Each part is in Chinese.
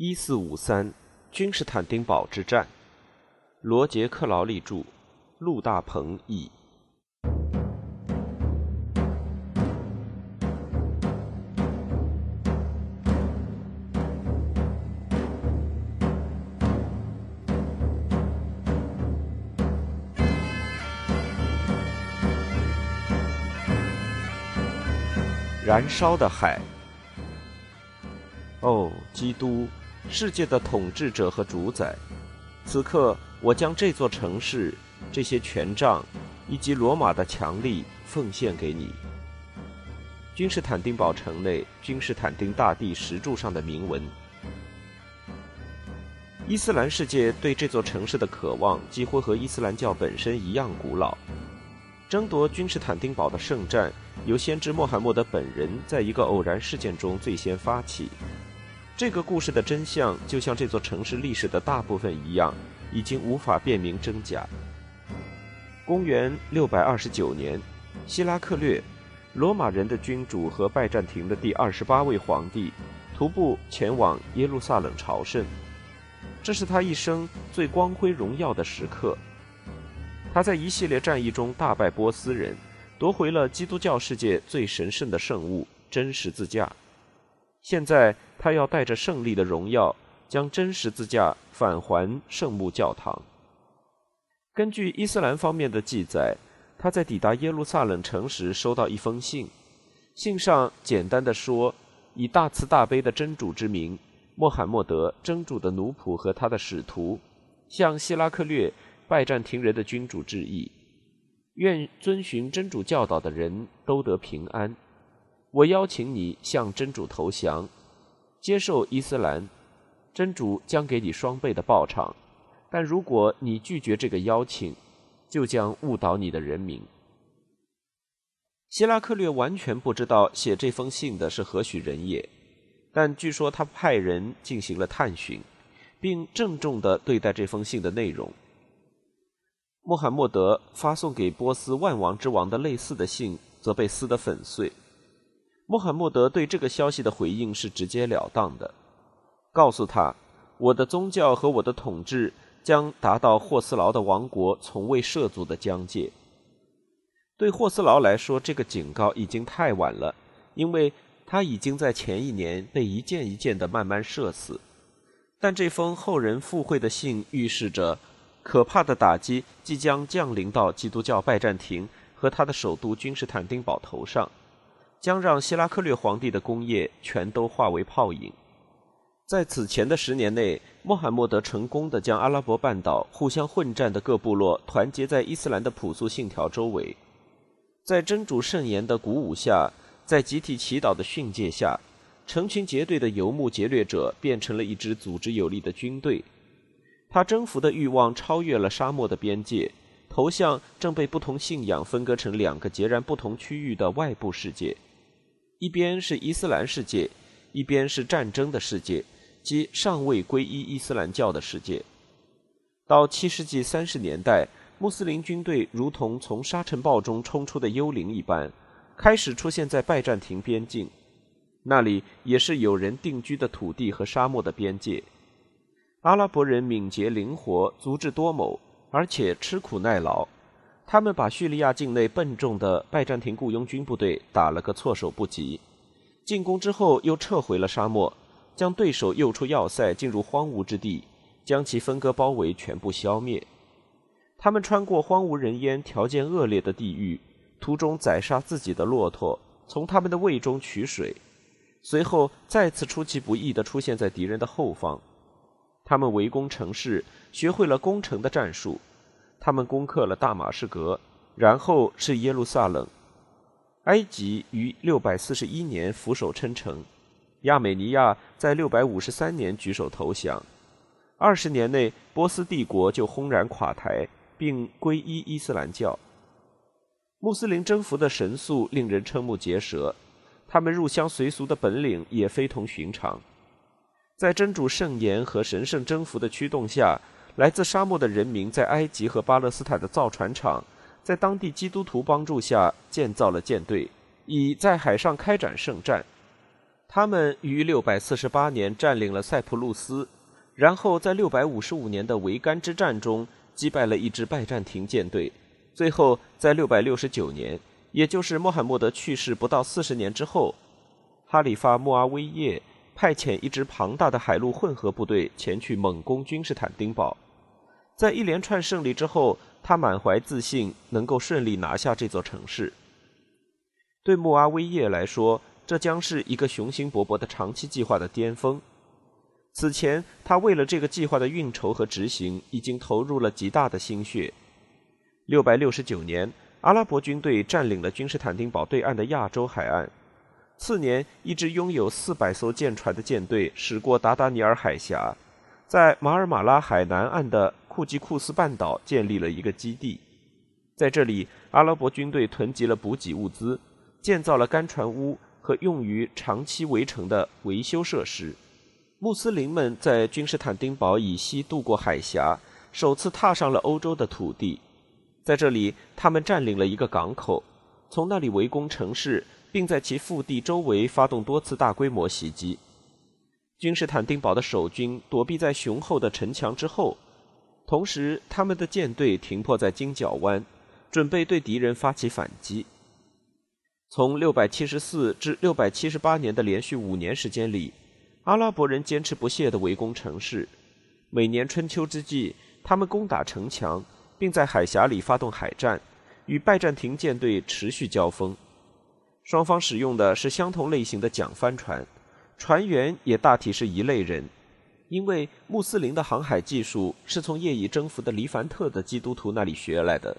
一四五三，君士坦丁堡之战。罗杰·克劳利著，陆大鹏译。燃烧的海。哦，基督，世界的统治者和主宰！此刻，我将这座城市、这些权杖以及罗马的强力奉献给你。君士坦丁堡城内，君士坦丁大帝石柱上的铭文。伊斯兰世界对这座城市的渴望，几乎和伊斯兰教本身一样古老。争夺君士坦丁堡的圣战，由先知穆罕默德本人在一个偶然事件中最先发起。这个故事的真相，就像这座城市历史的大部分一样，已经无法辨明真假。公元六百二十九年，希拉克略，罗马人的君主和拜占庭的第二十八位皇帝，徒步前往耶路撒冷朝圣。这是他一生最光辉荣耀的时刻。他在一系列战役中大败波斯人，夺回了基督教世界最神圣的圣物——真十字架。现在，他要带着胜利的荣耀，将真十字架返还圣母教堂。根据伊斯兰方面的记载，他在抵达耶路撒冷城时收到一封信，信上简单的说：“以大慈大悲的真主之名，穆罕默德真主的奴仆和他的使徒，向希拉克略拜占庭人的君主致意，愿遵循真主教导的人都得平安。”我邀请你向真主投降，接受伊斯兰，真主将给你双倍的报偿。但如果你拒绝这个邀请，就将误导你的人民。希拉克略完全不知道写这封信的是何许人也，但据说他派人进行了探寻，并郑重地对待这封信的内容。穆罕默德发送给波斯万王之王的类似的信，则被撕得粉碎。穆罕默德对这个消息的回应是直截了当的，告诉他：“我的宗教和我的统治将达到霍斯劳的王国从未涉足的疆界。”对霍斯劳来说，这个警告已经太晚了，因为他已经在前一年被一件一件的慢慢射死。但这封后人附会的信预示着，可怕的打击即将降临到基督教拜占庭和他的首都君士坦丁堡头上。将让希拉克略皇帝的功业全都化为泡影。在此前的十年内，穆罕默德成功的将阿拉伯半岛互相混战的各部落团结在伊斯兰的朴素信条周围。在真主圣言的鼓舞下，在集体祈祷的训诫下，成群结队的游牧劫掠者变成了一支组织有力的军队。他征服的欲望超越了沙漠的边界，头向正被不同信仰分割成两个截然不同区域的外部世界。一边是伊斯兰世界，一边是战争的世界，即尚未皈依伊斯兰教的世界。到七世纪三十年代，穆斯林军队如同从沙尘暴中冲出的幽灵一般，开始出现在拜占庭边境，那里也是有人定居的土地和沙漠的边界。阿拉伯人敏捷灵活，足智多谋，而且吃苦耐劳。他们把叙利亚境内笨重的拜占庭雇佣军部队打了个措手不及，进攻之后又撤回了沙漠，将对手诱出要塞，进入荒芜之地，将其分割包围，全部消灭。他们穿过荒无人烟、条件恶劣的地域，途中宰杀自己的骆驼，从他们的胃中取水，随后再次出其不意地出现在敌人的后方。他们围攻城市，学会了攻城的战术。他们攻克了大马士革，然后是耶路撒冷。埃及于641年俯首称臣，亚美尼亚在653年举手投降。二十年内，波斯帝国就轰然垮台，并皈依伊斯兰教。穆斯林征服的神速令人瞠目结舌，他们入乡随俗的本领也非同寻常。在真主圣言和神圣征服的驱动下。来自沙漠的人民在埃及和巴勒斯坦的造船厂，在当地基督徒帮助下建造了舰队，以在海上开展圣战。他们于648年占领了塞浦路斯，然后在655年的维甘之战中击败了一支拜占庭舰队。最后，在669年，也就是穆罕默德去世不到四十年之后，哈里发穆阿威叶派遣一支庞大的海陆混合部队前去猛攻君士坦丁堡。在一连串胜利之后，他满怀自信，能够顺利拿下这座城市。对穆阿威叶来说，这将是一个雄心勃勃的长期计划的巅峰。此前，他为了这个计划的运筹和执行，已经投入了极大的心血。六百六十九年，阿拉伯军队占领了君士坦丁堡对岸的亚洲海岸。次年，一支拥有四百艘舰船的舰队驶过达达尼尔海峡，在马尔马拉海南岸的库吉库斯半岛建立了一个基地。在这里，阿拉伯军队囤积了补给物资，建造了干船屋。和用于长期围城的维修设施。穆斯林们在君士坦丁堡以西渡过海峡，首次踏上了欧洲的土地。在这里，他们占领了一个港口，从那里围攻城市，并在其腹地周围发动多次大规模袭击。君士坦丁堡的守军躲避在雄厚的城墙之后，同时他们的舰队停泊在金角湾，准备对敌人发起反击。从674至678年的连续五年时间里，阿拉伯人坚持不懈地围攻城市。每年春秋之际，他们攻打城墙，并在海峡里发动海战，与拜占庭舰队持续交锋。双方使用的是相同类型的桨帆船，船员也大体是一类人，因为穆斯林的航海技术是从业已征服的黎凡特的基督徒那里学来的。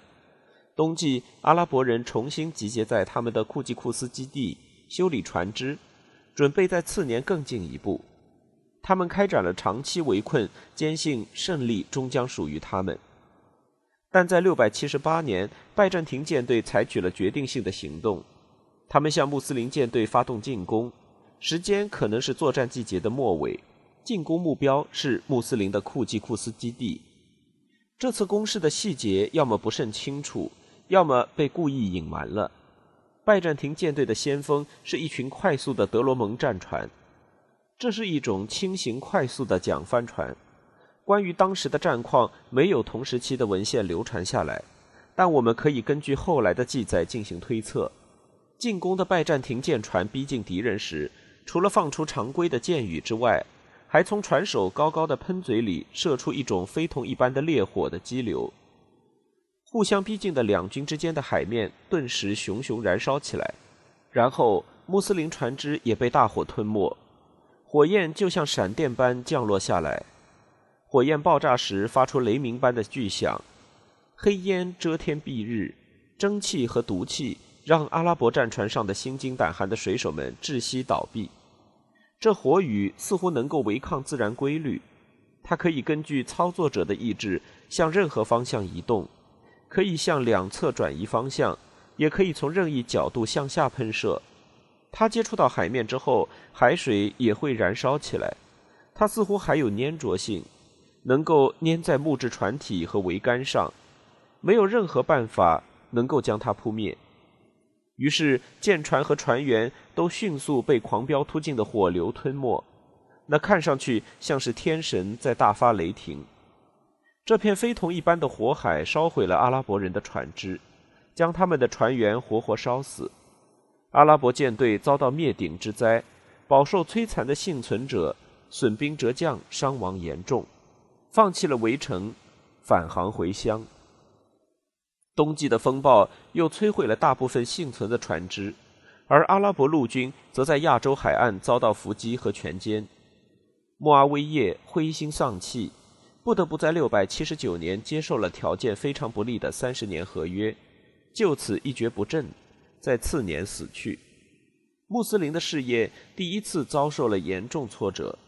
冬季，阿拉伯人重新集结在他们的库吉库斯基地，修理船只，准备在次年更进一步。他们开展了长期围困，坚信胜利终将属于他们。但在678年，拜占庭舰队采取了决定性的行动，他们向穆斯林舰队发动进攻，时间可能是作战季节的末尾，进攻目标是穆斯林的库吉库斯基地。这次攻势的细节要么不甚清楚。要么被故意隐瞒了。拜占庭舰队的先锋是一群快速的德罗蒙战船，这是一种轻型快速的桨帆船。关于当时的战况，没有同时期的文献流传下来，但我们可以根据后来的记载进行推测。进攻的拜占庭舰船逼近敌人时，除了放出常规的箭雨之外，还从船首高高的喷嘴里射出一种非同一般的烈火的激流。互相逼近的两军之间的海面顿时熊熊燃烧起来，然后穆斯林船只也被大火吞没，火焰就像闪电般降落下来。火焰爆炸时发出雷鸣般的巨响，黑烟遮天蔽日，蒸汽和毒气让阿拉伯战船上的心惊胆寒的水手们窒息倒闭。这火雨似乎能够违抗自然规律，它可以根据操作者的意志向任何方向移动。可以向两侧转移方向，也可以从任意角度向下喷射。它接触到海面之后，海水也会燃烧起来。它似乎还有粘着性，能够粘在木质船体和桅杆上，没有任何办法能够将它扑灭。于是舰船和船员都迅速被狂飙突进的火流吞没。那看上去像是天神在大发雷霆。这片非同一般的火海烧毁了阿拉伯人的船只，将他们的船员活活烧死。阿拉伯舰队遭到灭顶之灾，饱受摧残的幸存者损兵折将，伤亡严重，放弃了围城，返航回乡。冬季的风暴又摧毁了大部分幸存的船只，而阿拉伯陆军则在亚洲海岸遭到伏击和全歼。穆阿威叶灰心丧气。不得不在六百七十九年接受了条件非常不利的三十年合约，就此一蹶不振，在次年死去。穆斯林的事业第一次遭受了严重挫折。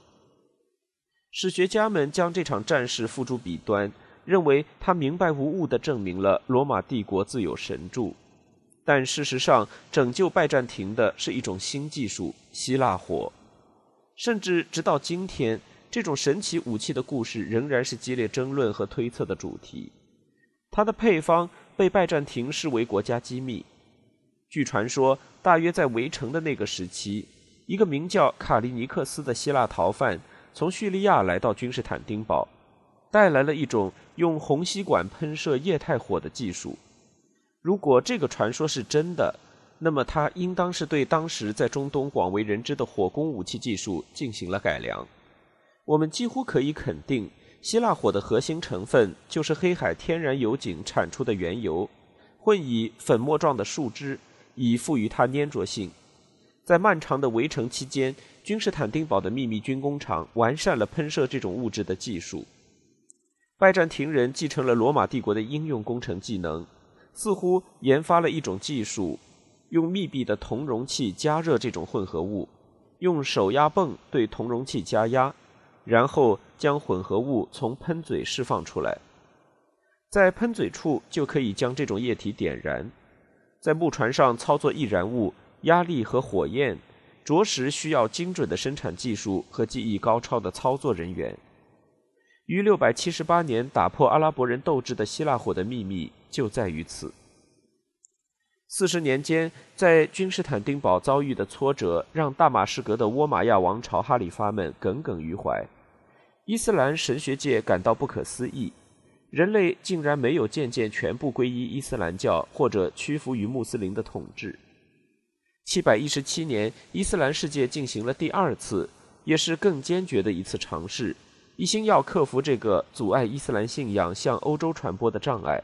史学家们将这场战事付诸笔端，认为他明白无误地证明了罗马帝国自有神助。但事实上，拯救拜占庭的是一种新技术——希腊火，甚至直到今天。这种神奇武器的故事仍然是激烈争论和推测的主题。它的配方被拜占庭视为国家机密。据传说，大约在围城的那个时期，一个名叫卡利尼克斯的希腊逃犯从叙利亚来到君士坦丁堡，带来了一种用红吸管喷射液态火的技术。如果这个传说是真的，那么它应当是对当时在中东广为人知的火攻武器技术进行了改良。我们几乎可以肯定，希腊火的核心成分就是黑海天然油井产出的原油，混以粉末状的树脂，以赋予它粘着性。在漫长的围城期间，君士坦丁堡的秘密军工厂完善了喷射这种物质的技术。拜占庭人继承了罗马帝国的应用工程技能，似乎研发了一种技术，用密闭的铜容器加热这种混合物，用手压泵对铜容器加压，然后将混合物从喷嘴释放出来。在喷嘴处就可以将这种液体点燃，在木船上操作易燃物。压力和火焰，着实需要精准的生产技术和技艺高超的操作人员。于六百七十八年打破阿拉伯人斗志的希腊火的秘密就在于此。四十年间，在君士坦丁堡遭遇的挫折，让大马士革的倭玛亚王朝哈里发们耿耿于怀。伊斯兰神学界感到不可思议：人类竟然没有渐渐全部皈依伊斯兰教，或者屈服于穆斯林的统治。七百一十七年，伊斯兰世界进行了第二次，也是更坚决的一次尝试，一心要克服这个阻碍伊斯兰信仰向欧洲传播的障碍。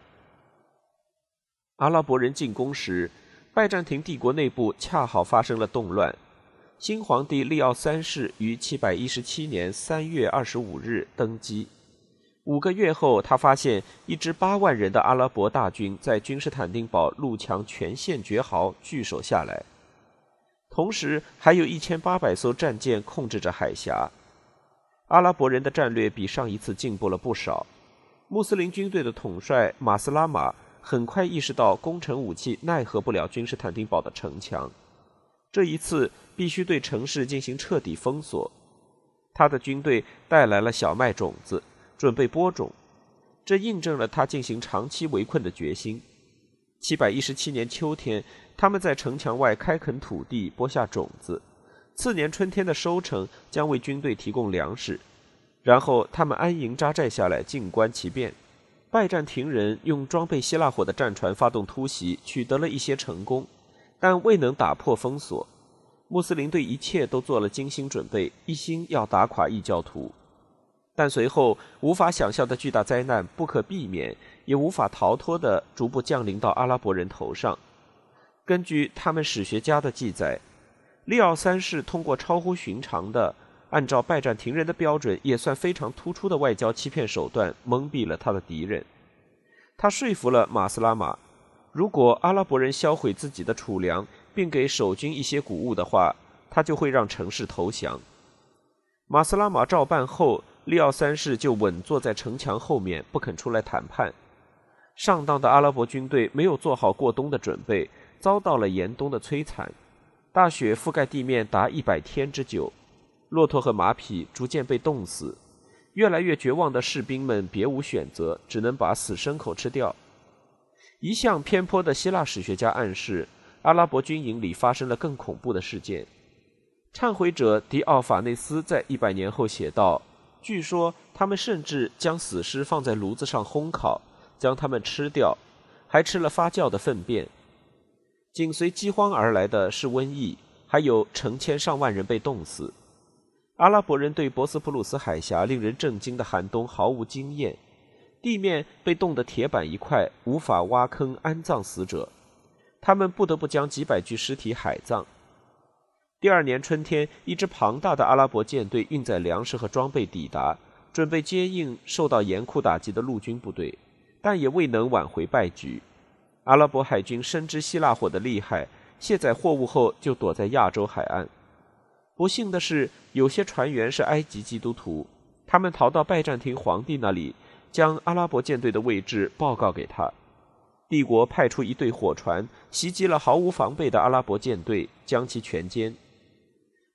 阿拉伯人进攻时，拜占庭帝国内部恰好发生了动乱。新皇帝利奥三世于七百一十七年三月二十五日登基。五个月后，他发现一支八万人的阿拉伯大军在君士坦丁堡路墙全线绝壕，据守下来。同时，还有一千八百艘战舰控制着海峡。阿拉伯人的战略比上一次进步了不少。穆斯林军队的统帅马斯拉玛很快意识到攻城武器奈何不了君士坦丁堡的城墙，这一次必须对城市进行彻底封锁。他的军队带来了小麦种子，准备播种，这印证了他进行长期围困的决心。七百一十七年秋天。他们在城墙外开垦土地，播下种子。次年春天的收成将为军队提供粮食。然后他们安营扎寨下来，静观其变。拜占庭人用装备希腊火的战船发动突袭，取得了一些成功，但未能打破封锁。穆斯林对一切都做了精心准备，一心要打垮异教徒。但随后无法想象的巨大灾难不可避免，也无法逃脱的逐步降临到阿拉伯人头上。根据他们史学家的记载，利奥三世通过超乎寻常的、按照拜占庭人的标准也算非常突出的外交欺骗手段，蒙蔽了他的敌人。他说服了马斯拉玛，如果阿拉伯人销毁自己的储粮，并给守军一些谷物的话，他就会让城市投降。马斯拉玛照办后，利奥三世就稳坐在城墙后面，不肯出来谈判。上当的阿拉伯军队没有做好过冬的准备。遭到了严冬的摧残，大雪覆盖地面达一百天之久，骆驼和马匹逐渐被冻死。越来越绝望的士兵们别无选择，只能把死牲口吃掉。一向偏颇的希腊史学家暗示，阿拉伯军营里发生了更恐怖的事件。忏悔者迪奥法内斯在一百年后写道：“据说他们甚至将死尸放在炉子上烘烤，将它们吃掉，还吃了发酵的粪便。”紧随饥荒而来的是瘟疫，还有成千上万人被冻死。阿拉伯人对博斯普鲁斯海峡令人震惊的寒冬毫无经验，地面被冻得铁板一块，无法挖坑安葬死者，他们不得不将几百具尸体海葬。第二年春天，一支庞大的阿拉伯舰队运载粮食和装备抵达，准备接应受到严酷打击的陆军部队，但也未能挽回败局。阿拉伯海军深知希腊火的厉害，卸载货物后就躲在亚洲海岸。不幸的是，有些船员是埃及基督徒，他们逃到拜占庭皇帝那里，将阿拉伯舰队的位置报告给他。帝国派出一队火船袭击了毫无防备的阿拉伯舰队，将其全歼。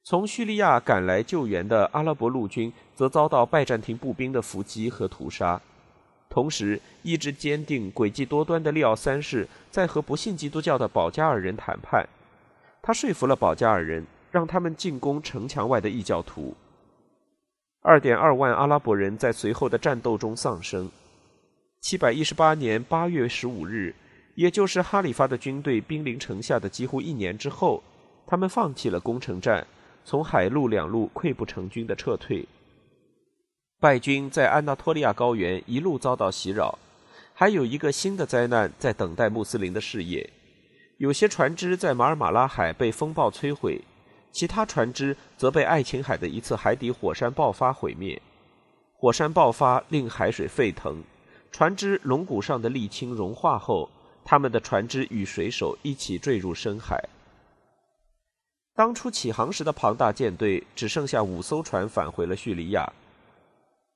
从叙利亚赶来救援的阿拉伯陆军则遭到拜占庭步兵的伏击和屠杀。同时，意志坚定、诡计多端的利奥三世在和不信基督教的保加尔人谈判。他说服了保加尔人，让他们进攻城墙外的异教徒。二点二万阿拉伯人在随后的战斗中丧生。七百一十八年八月十五日，也就是哈里发的军队兵临城下的几乎一年之后，他们放弃了攻城战，从海陆两路溃不成军的撤退。败军在安纳托利亚高原一路遭到袭扰，还有一个新的灾难在等待穆斯林的事业。有些船只在马尔马拉海被风暴摧毁，其他船只则被爱琴海的一次海底火山爆发毁灭。火山爆发令海水沸腾。船只龙骨上的沥青融化后，他们的船只与水手一起坠入深海。当初起航时的庞大舰队只剩下五艘船返回了叙利亚，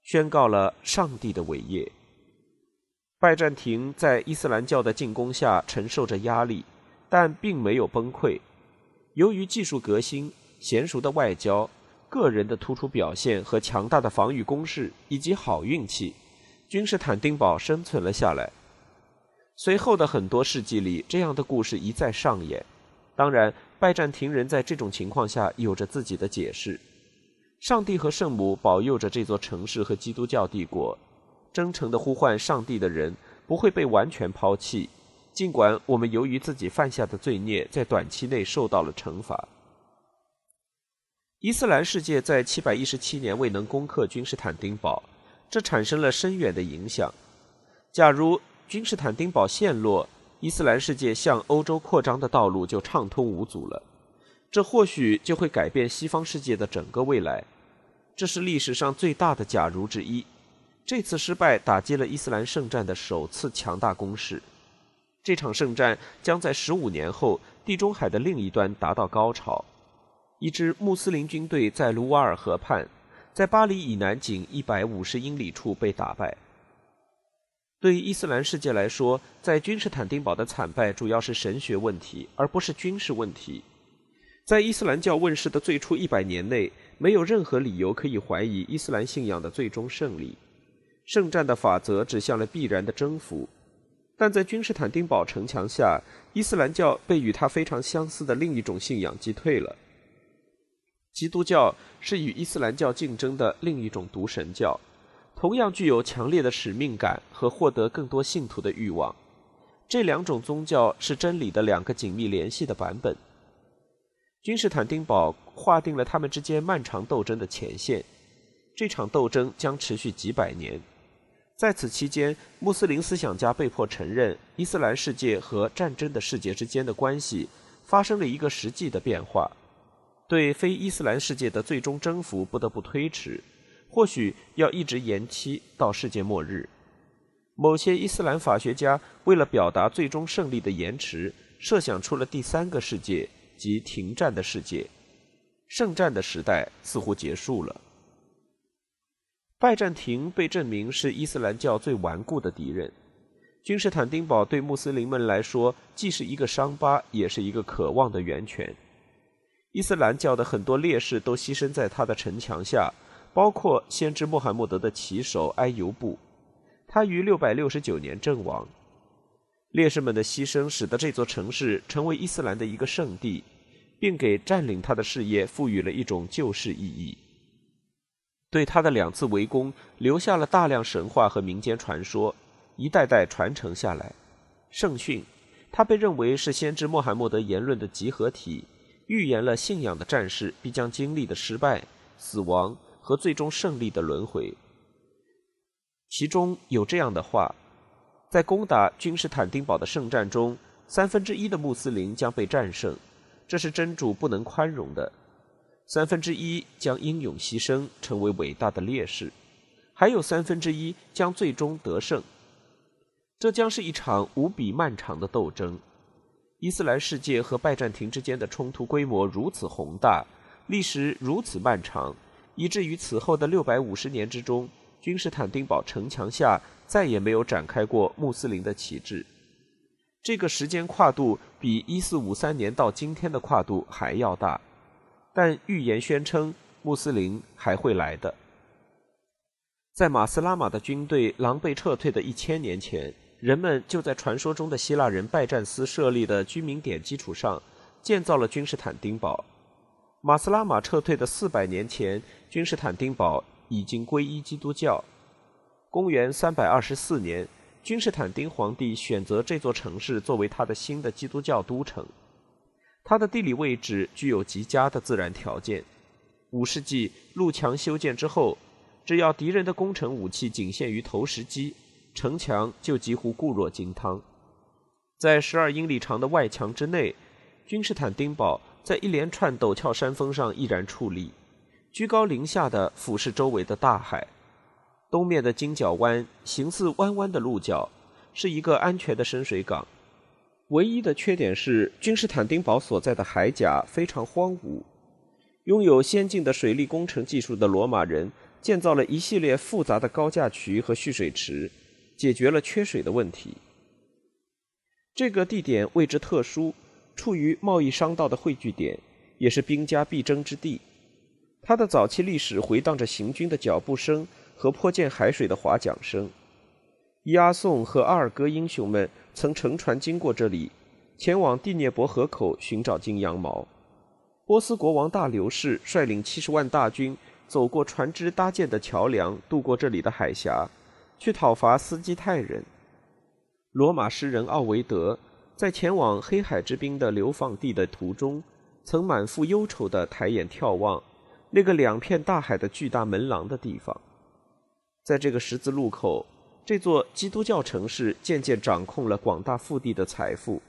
宣告了上帝的伟业。拜占庭在伊斯兰教的进攻下承受着压力，但并没有崩溃。由于技术革新、娴熟的外交、个人的突出表现和强大的防御攻势，以及好运气。君士坦丁堡生存了下来。随后的很多世纪里，这样的故事一再上演。当然，拜占庭人在这种情况下有着自己的解释。上帝和圣母保佑着这座城市和基督教帝国。真诚的呼唤上帝的人不会被完全抛弃，尽管我们由于自己犯下的罪孽，在短期内受到了惩罚。伊斯兰世界在717年未能攻克君士坦丁堡。这产生了深远的影响。假如君士坦丁堡陷落，伊斯兰世界向欧洲扩张的道路就畅通无阻了。这或许就会改变西方世界的整个未来。这是历史上最大的假如之一。这次失败打击了伊斯兰圣战的首次强大攻势。这场圣战将在十五年后地中海的另一端达到高潮。一支穆斯林军队在卢瓦尔河畔。在巴黎以南仅一百五十英里处被打败。对伊斯兰世界来说，在君士坦丁堡的惨败主要是神学问题，而不是军事问题。在伊斯兰教问世的最初一百年内，没有任何理由可以怀疑伊斯兰信仰的最终胜利。圣战的法则指向了必然的征服，但在君士坦丁堡城墙下，伊斯兰教被与它非常相似的另一种信仰击退了。基督教是与伊斯兰教竞争的另一种独神教，同样具有强烈的使命感和获得更多信徒的欲望。这两种宗教是真理的两个紧密联系的版本。君士坦丁堡划定了他们之间漫长斗争的前线，这场斗争将持续几百年。在此期间，穆斯林思想家被迫承认，伊斯兰世界和战争的世界之间的关系发生了一个实际的变化。对非伊斯兰世界的最终征服不得不推迟，或许要一直延期到世界末日。某些伊斯兰法学家为了表达最终胜利的延迟，设想出了第三个世界即停战的世界。圣战的时代似乎结束了。拜占庭被证明是伊斯兰教最顽固的敌人。君士坦丁堡对穆斯林们来说，既是一个伤疤，也是一个渴望的源泉。伊斯兰教的很多烈士都牺牲在他的城墙下，包括先知穆罕默德的骑手埃尤布，他于669年阵亡。烈士们的牺牲使得这座城市成为伊斯兰的一个圣地，并给占领他的事业赋予了一种救世意义。对他的两次围攻留下了大量神话和民间传说，一代代传承下来。圣训，他被认为是先知穆罕默德言论的集合体。预言了信仰的战士必将经历的失败、死亡和最终胜利的轮回。其中有这样的话：在攻打君士坦丁堡的圣战中，三分之一的穆斯林将被战胜，这是真主不能宽容的；三分之一将英勇牺牲，成为伟大的烈士；还有三分之一将最终得胜。这将是一场无比漫长的斗争。伊斯兰世界和拜占庭之间的冲突规模如此宏大，历时如此漫长，以至于此后的六百五十年之中，君士坦丁堡城墙下再也没有展开过穆斯林的旗帜。这个时间跨度比一四五三年到今天的跨度还要大，但预言宣称穆斯林还会来的。在马斯拉玛的军队狼狈撤退的一千年前。人们就在传说中的希腊人拜占斯设立的居民点基础上，建造了君士坦丁堡。马斯拉玛撤退的四百年前，君士坦丁堡已经皈依基督教。公元三百二十四年，君士坦丁皇帝选择这座城市作为他的新的基督教都城。它的地理位置具有极佳的自然条件。五世纪路墙修建之后，只要敌人的攻城武器仅限于投石机，城墙就几乎固若金汤。在十二英里长的外墙之内，君士坦丁堡在一连串陡峭山峰上毅然矗立，居高临下的俯视周围的大海。东面的金角湾形似弯弯的鹿角，是一个安全的深水港。唯一的缺点是，君士坦丁堡所在的海岬非常荒芜。拥有先进的水利工程技术的罗马人建造了一系列复杂的高架渠和蓄水池，解决了缺水的问题。这个地点位置特殊，处于贸易商道的汇聚点，也是兵家必争之地。它的早期历史回荡着行军的脚步声和泼溅海水的划桨声。押送和阿尔戈英雄们。曾乘船经过这里，前往第聂伯河口寻找金羊毛。波斯国王大流士率领七十万大军走过船只搭建的桥梁，渡过这里的海峡，去讨伐斯基泰人。罗马诗人奥维德在前往黑海之滨的流放地的途中，曾满腹忧愁地抬眼眺望那个两片大海的巨大门廊的地方，在这个十字路口。这座基督教城市渐渐掌控了广大腹地的财富，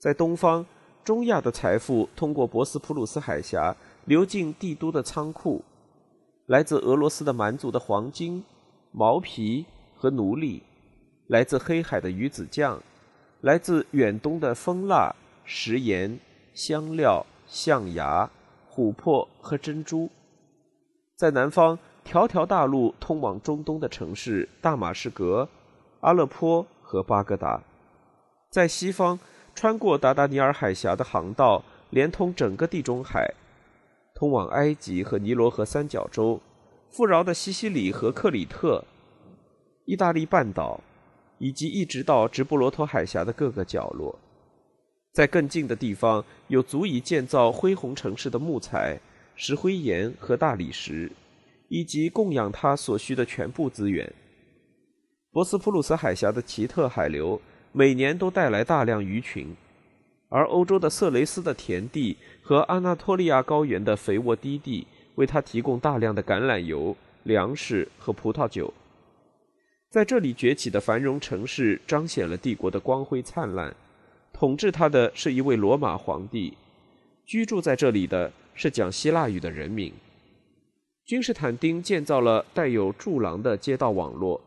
在东方，中亚的财富通过博斯普鲁斯海峡流进帝都的仓库，来自俄罗斯的蛮族的黄金、毛皮和奴隶，来自黑海的鱼子酱，来自远东的蜂蜡、食盐、香料、象牙、琥珀和珍珠，在南方。条条大路通往中东的城市大马士革、阿勒颇和巴格达，在西方穿过达达尼尔海峡的航道连通整个地中海，通往埃及和尼罗河三角洲、富饶的西西里和克里特、意大利半岛，以及一直到直布罗陀海峡的各个角落。在更近的地方，有足以建造恢宏城市的木材、石灰岩和大理石。以及供养它所需的全部资源。博斯普鲁斯海峡的奇特海流每年都带来大量鱼群，而欧洲的色雷斯的田地和阿纳托利亚高原的肥沃低地为它提供大量的橄榄油、粮食和葡萄酒。在这里崛起的繁荣城市彰显了帝国的光辉灿烂。统治他的是一位罗马皇帝，居住在这里的是讲希腊语的人民。君士坦丁建造了带有柱廊的街道网络，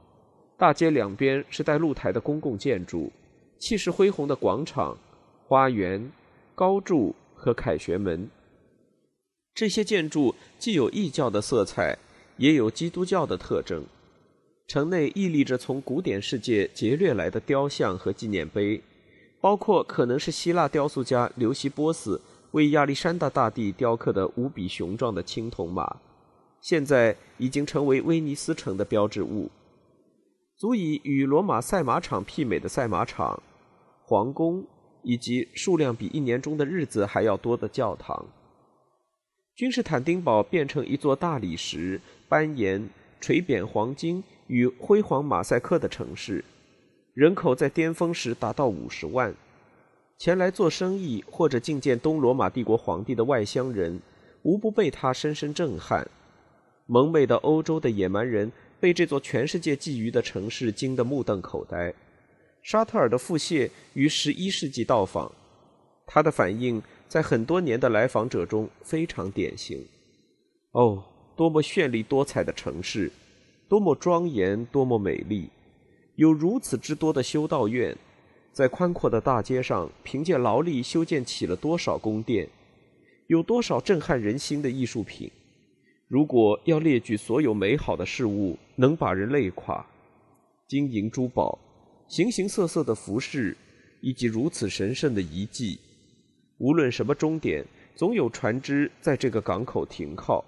大街两边是带露台的公共建筑，气势恢宏的广场、花园、高柱和凯旋门。这些建筑既有异教的色彩，也有基督教的特征。城内屹立着从古典世界劫掠来的雕像和纪念碑，包括可能是希腊雕塑家刘西波斯为亚历山大大帝雕刻的无比雄壮的青铜马。现在已经成为威尼斯城的标志物，足以与罗马赛马场媲美的赛马场、皇宫以及数量比一年中的日子还要多的教堂。君士坦丁堡变成一座大理石、斑岩、垂扁黄金与辉煌马赛克的城市，人口在巅峰时达到五十万。前来做生意或者觐见东罗马帝国皇帝的外乡人，无不被他深深震撼。蒙昧的欧洲的野蛮人被这座全世界觊觎的城市惊得目瞪口呆。沙特尔的腹泻于十一世纪到访，他的反应在很多年的来访者中非常典型。哦，多么绚丽多彩的城市，多么庄严，多么美丽！有如此之多的修道院，在宽阔的大街上，凭借劳力修建起了多少宫殿？有多少震撼人心的艺术品？如果要列举所有美好的事物，能把人累垮。金银珠宝、形形色色的服饰，以及如此神圣的遗迹，无论什么终点，总有船只在这个港口停靠。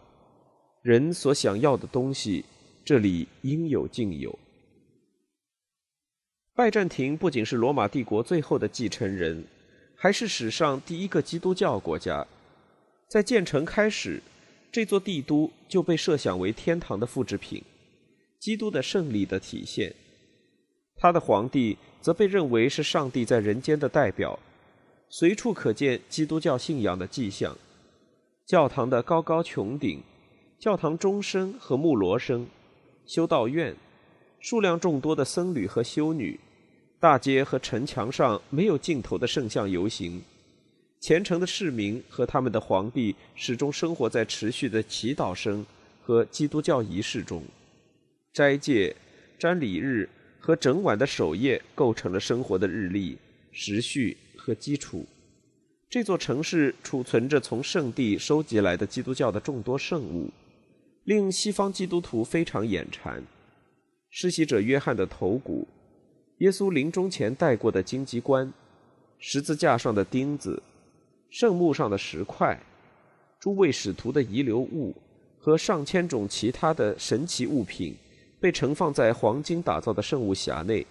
人所想要的东西，这里应有尽有。拜占庭不仅是罗马帝国最后的继承人，还是史上第一个基督教国家。在建成开始，这座帝都就被设想为天堂的复制品，基督的胜利的体现。他的皇帝则被认为是上帝在人间的代表，随处可见基督教信仰的迹象。教堂的高高穹顶、教堂钟声和木锣声、修道院、数量众多的僧侣和修女、大街和城墙上没有尽头的圣像游行。虔诚的市民和他们的皇帝始终生活在持续的祈祷声和基督教仪式中。斋戒、瞻礼日和整晚的守夜构成了生活的日历、时序和基础。这座城市储存着从圣地收集来的基督教的众多圣物，令西方基督徒非常眼馋。施洗者约翰的头骨、耶稣临终前戴过的荆棘冠、十字架上的钉子。圣墓上的石块、诸位使徒的遗留物和上千种其他的神奇物品，被盛放在黄金打造的圣物匣内，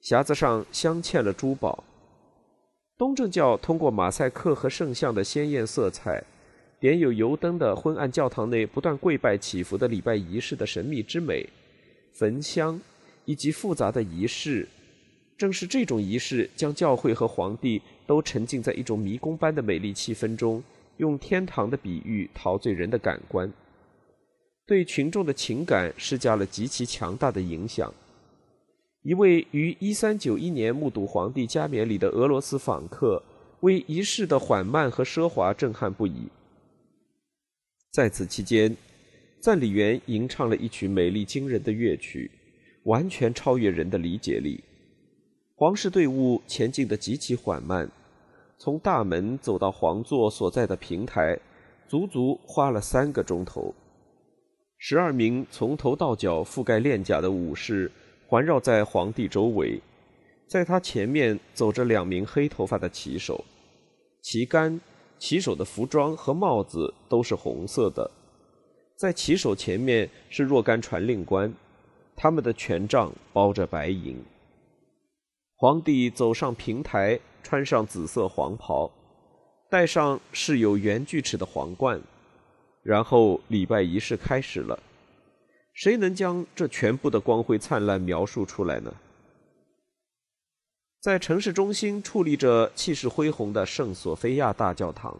匣子上镶嵌了珠宝。东正教通过马赛克和圣像的鲜艳色彩，点有油灯的昏暗教堂内不断跪拜祈福的礼拜仪式的神秘之美，焚香以及复杂的仪式。正是这种仪式，将教会和皇帝都沉浸在一种迷宫般的美丽气氛中，用天堂的比喻陶醉人的感官，对群众的情感施加了极其强大的影响。一位于1391年目睹皇帝加冕礼的俄罗斯访客，为仪式的缓慢和奢华震撼不已。在此期间，赞礼员吟唱了一曲美丽惊人的乐曲，完全超越人的理解力。皇室队伍前进得极其缓慢，从大门走到皇座所在的平台，足足花了三个钟头。十二名从头到脚覆盖链甲的武士环绕在皇帝周围，在他前面走着两名黑头发的骑手，旗杆、骑手的服装和帽子都是红色的。在骑手前面是若干传令官，他们的权杖包着白银。皇帝走上平台，穿上紫色黄袍，戴上饰有圆锯齿的皇冠，然后礼拜仪式开始了。谁能将这全部的光辉灿烂描述出来呢？在城市中心矗立着气势恢宏的圣索菲亚大教堂，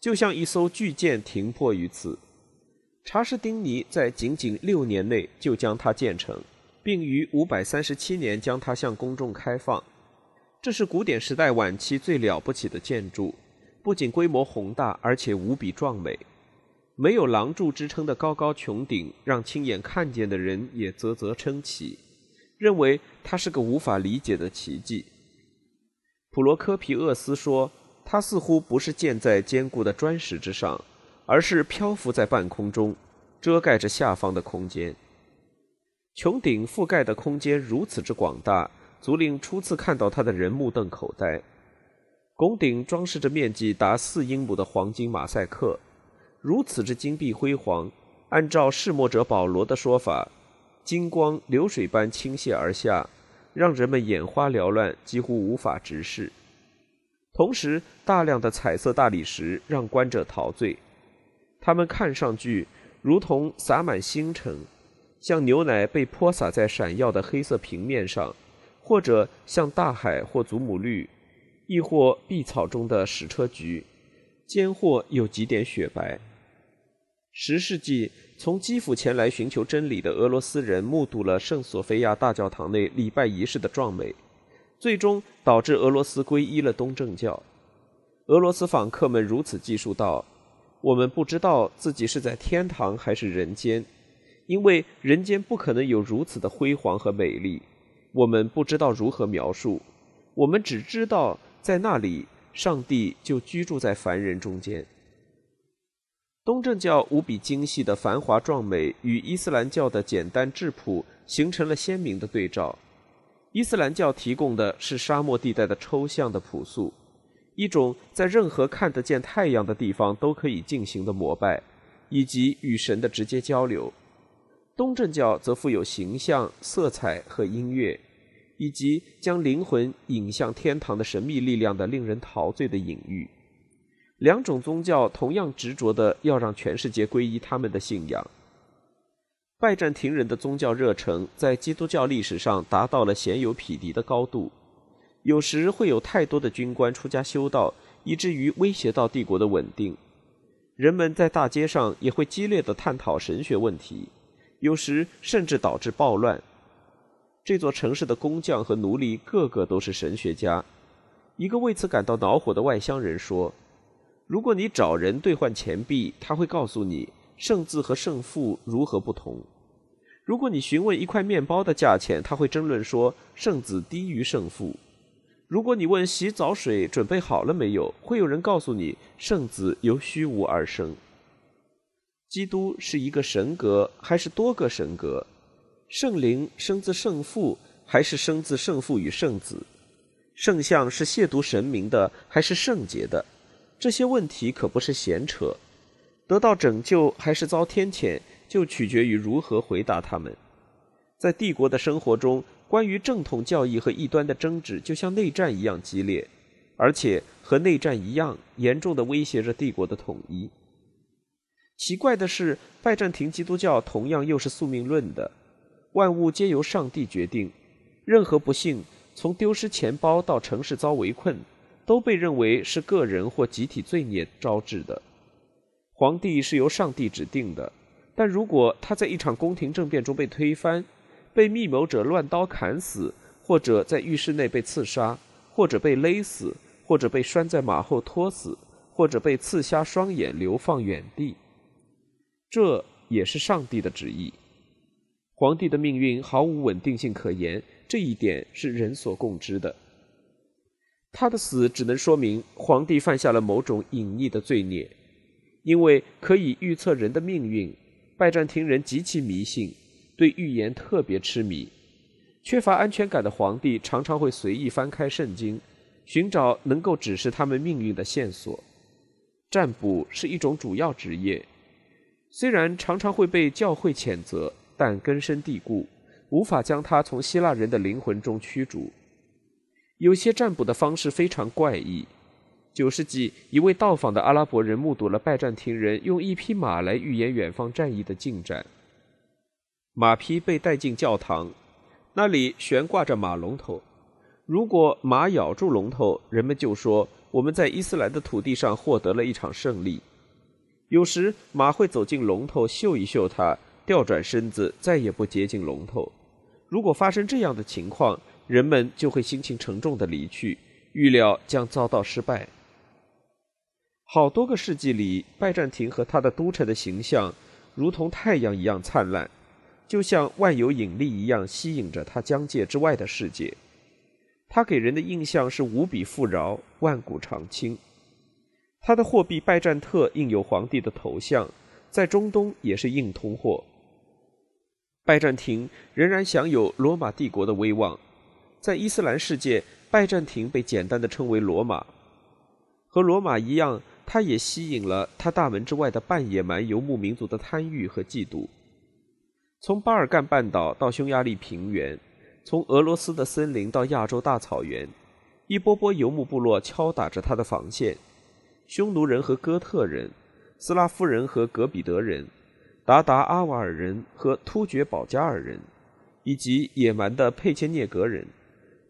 就像一艘巨舰停泊于此。查士丁尼在仅仅六年内就将它建成。并于五百三十七年将它向公众开放。这是古典时代晚期最了不起的建筑，不仅规模宏大，而且无比壮美。没有廊柱支撑的高高穹顶，让亲眼看见的人也啧啧称奇，认为它是个无法理解的奇迹。普罗科皮厄斯说：“它似乎不是建在坚固的砖石之上，而是漂浮在半空中，遮盖着下方的空间。”穹顶覆盖的空间如此之广大，足令初次看到它的人目瞪口呆。拱顶装饰着面积达四英亩的黄金马赛克，如此之金碧辉煌。按照示墨者保罗的说法，金光流水般倾泻而下，让人们眼花缭乱，几乎无法直视。同时，大量的彩色大理石让观者陶醉，它们看上去如同洒满星辰。像牛奶被泼洒在闪耀的黑色平面上，或者像大海或祖母绿，亦或碧草中的矢车菊，间或有几点雪白。十世纪从基辅前来寻求真理的俄罗斯人目睹了圣索菲亚大教堂内礼拜仪式的壮美，最终导致俄罗斯皈依了东正教。俄罗斯访客们如此记述道：“我们不知道自己是在天堂还是人间。”因为人间不可能有如此的辉煌和美丽，我们不知道如何描述，我们只知道在那里，上帝就居住在凡人中间。东正教无比精细的繁华壮美与伊斯兰教的简单质朴形成了鲜明的对照。伊斯兰教提供的是沙漠地带的抽象的朴素，一种在任何看得见太阳的地方都可以进行的膜拜，以及与神的直接交流。东正教则富有形象、色彩和音乐，以及将灵魂引向天堂的神秘力量的令人陶醉的隐喻。两种宗教同样执着的要让全世界皈依他们的信仰。拜占庭人的宗教热诚在基督教历史上达到了鲜有匹敌的高度，有时会有太多的军官出家修道，以至于威胁到帝国的稳定。人们在大街上也会激烈的探讨神学问题，有时甚至导致暴乱。这座城市的工匠和奴隶个个都是神学家。一个为此感到恼火的外乡人说：“如果你找人兑换钱币，他会告诉你胜字和胜负如何不同。”如果你询问一块面包的价钱，他会争论说圣子低于圣父；如果你问洗澡水准备好了没有，会有人告诉你圣子由虚无而生。基督是一个神格还是多个神格？圣灵生自圣父还是生自圣父与圣子？圣像是亵渎神明的还是圣洁的？这些问题可不是闲扯。得到拯救还是遭天谴？就取决于如何回答他们。在帝国的生活中，关于正统教义和异端的争执就像内战一样激烈，而且和内战一样严重的威胁着帝国的统一。奇怪的是，拜占庭基督教同样又是宿命论的，万物皆由上帝决定，任何不幸，从丢失钱包到城市遭围困，都被认为是个人或集体罪孽招致的。皇帝是由上帝指定的。但如果他在一场宫廷政变中被推翻，被密谋者乱刀砍死，或者在浴室内被刺杀，或者被勒死，或者被拴在马后拖死，或者被刺瞎双眼流放远地，这也是上帝的旨意。皇帝的命运毫无稳定性可言，这一点是人所共知的。他的死只能说明皇帝犯下了某种隐匿的罪孽，因为可以预测人的命运。拜占庭人极其迷信，对预言特别痴迷。缺乏安全感的皇帝常常会随意翻开圣经，寻找能够指示他们命运的线索。占卜是一种主要职业，虽然常常会被教会谴责，但根深蒂固，无法将它从希腊人的灵魂中驱逐。有些占卜的方式非常怪异。九世纪，一位到访的阿拉伯人目睹了拜占庭人用一匹马来预言远方战役的进展。马匹被带进教堂，那里悬挂着马龙头。如果马咬住龙头，人们就说我们在伊斯兰的土地上获得了一场胜利。有时马会走进龙头嗅一嗅它，调转身子，再也不接近龙头。如果发生这样的情况，人们就会心情沉重地离去，预料将遭到失败。好多个世纪里，拜占庭和他的都城的形象，如同太阳一样灿烂，就像万有引力一样吸引着他疆界之外的世界。它给人的印象是无比富饶、万古长青。它的货币拜占特印有皇帝的头像，在中东也是硬通货。拜占庭仍然享有罗马帝国的威望，在伊斯兰世界，拜占庭被简单的称为罗马，和罗马一样。它也吸引了它大门之外的半野蛮游牧民族的贪欲和嫉妒。从巴尔干半岛到匈牙利平原，从俄罗斯的森林到亚洲大草原，一波波游牧部落敲打着他的防线。匈奴人和哥特人，斯拉夫人和格比德人，达达阿瓦尔人和突厥保加尔人，以及野蛮的佩切涅格人，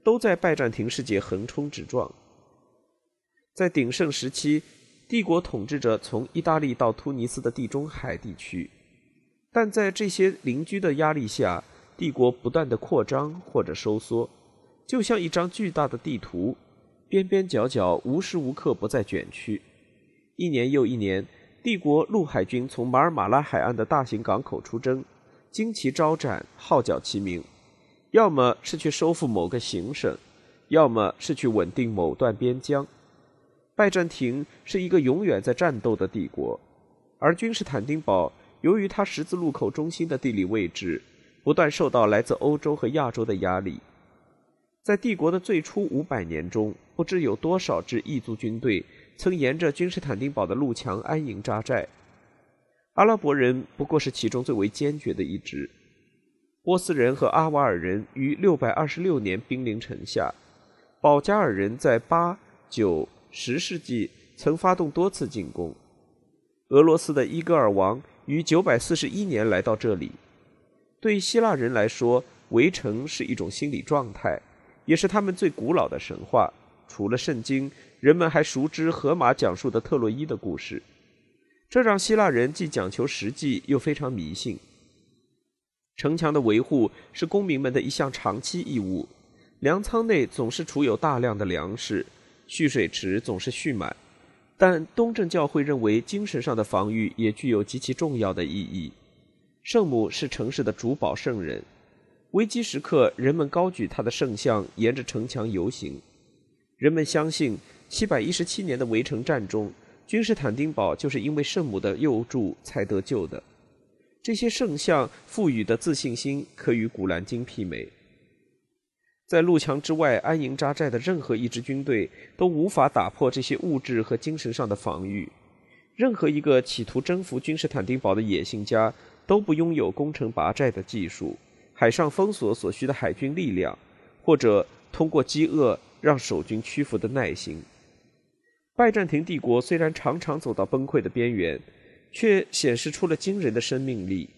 都在拜占庭世界横冲直撞。在鼎盛时期。帝国统治着从意大利到突尼斯的地中海地区，但在这些邻居的压力下，帝国不断的扩张或者收缩，就像一张巨大的地图，边边角角无时无刻不在卷曲。一年又一年，帝国陆海军从马尔马拉海岸的大型港口出征，旌旗招展，号角齐鸣，要么是去收复某个行省，要么是去稳定某段边疆。拜占庭是一个永远在战斗的帝国，而君士坦丁堡由于它十字路口中心的地理位置，不断受到来自欧洲和亚洲的压力。在帝国的最初五百年中，不知有多少支异族军队曾沿着君士坦丁堡的路墙安营扎寨，阿拉伯人不过是其中最为坚决的一支。波斯人和阿瓦尔人于六百二十六年兵临城下，保加尔人在八九。十世纪曾发动多次进攻。俄罗斯的伊戈尔王于941年来到这里。对希腊人来说，围城是一种心理状态，也是他们最古老的神话。除了圣经，人们还熟知荷马讲述的特洛伊的故事，这让希腊人既讲求实际，又非常迷信。城墙的维护是公民们的一项长期义务，粮仓内总是储有大量的粮食，蓄水池总是蓄满。但东正教会认为，精神上的防御也具有极其重要的意义。圣母是城市的主保圣人，危机时刻，人们高举他的圣像，沿着城墙游行。人们相信，717年的围城战中，君士坦丁堡就是因为圣母的佑助才得救的。这些圣像赋予的自信心，可与《古兰经》媲美。在路墙之外安营扎寨的任何一支军队都无法打破这些物质和精神上的防御。任何一个企图征服君士坦丁堡的野心家都不拥有攻城拔寨的技术、海上封锁所需的海军力量，或者通过饥饿让守军屈服的耐心。拜占庭帝国虽然常常走到崩溃的边缘，却显示出了惊人的生命力。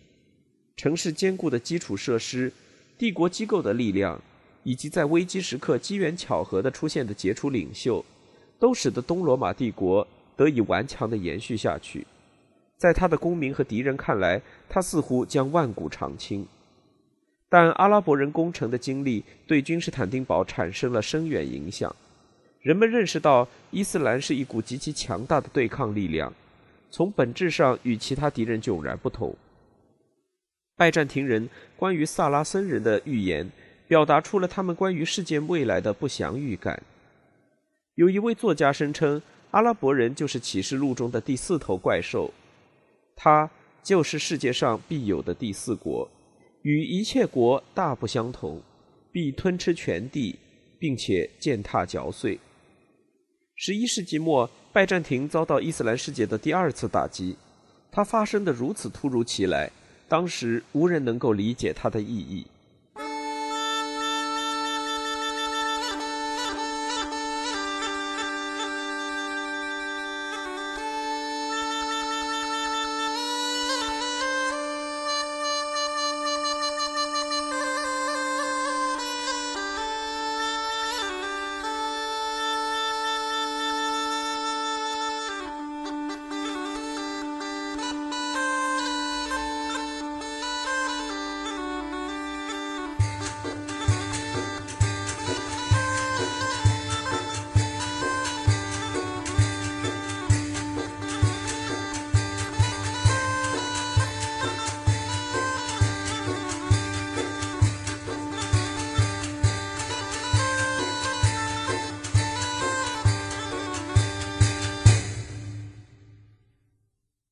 城市坚固的基础设施、帝国机构的力量。以及在危机时刻机缘巧合的出现的杰出领袖，都使得东罗马帝国得以顽强的延续下去。在他的公民和敌人看来，他似乎将万古长青。但阿拉伯人攻城的经历对君士坦丁堡产生了深远影响。人们认识到，伊斯兰是一股极其强大的对抗力量，从本质上与其他敌人迥然不同。拜占庭人关于萨拉森人的预言。表达出了他们关于世界未来的不祥预感。有一位作家声称，阿拉伯人就是启示录中的第四头怪兽，它就是世界上必有的第四国，与一切国大不相同，必吞吃全地，并且践踏嚼碎。十一世纪末，拜占庭遭到伊斯兰世界的第二次打击，它发生的如此突如其来，当时无人能够理解它的意义。